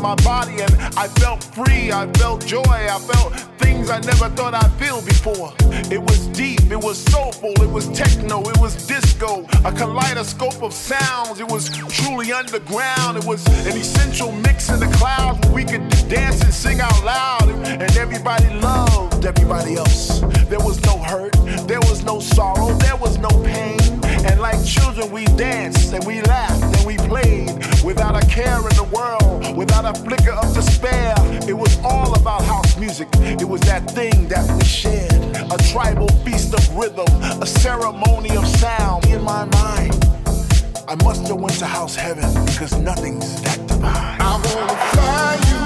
my body and I felt free. I felt joy. I felt things I never thought I'd feel before. It was deep, it was soulful, it was techno, it was disco, a kaleidoscope of sounds. It was truly underground. It was music. It was that thing that we shared. A tribal feast of rhythm, a ceremony of sound in my mind. I must have went to house heaven because nothing's that divine. I wanna fly you,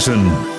Jefferson.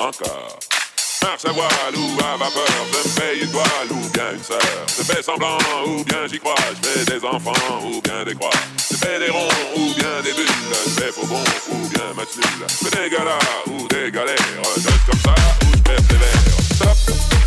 encore. Marche à voile ou à vapeur, je me paye une toile ou bien une sœur. Je fais semblant ou bien j'y crois, je fais des enfants ou bien des croix. Je fais des ronds ou bien des bulles, je fais faux bon ou bien match nul. Je fais des galas ou des galères, je comme ça ou je persévère. Stop!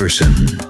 Jefferson.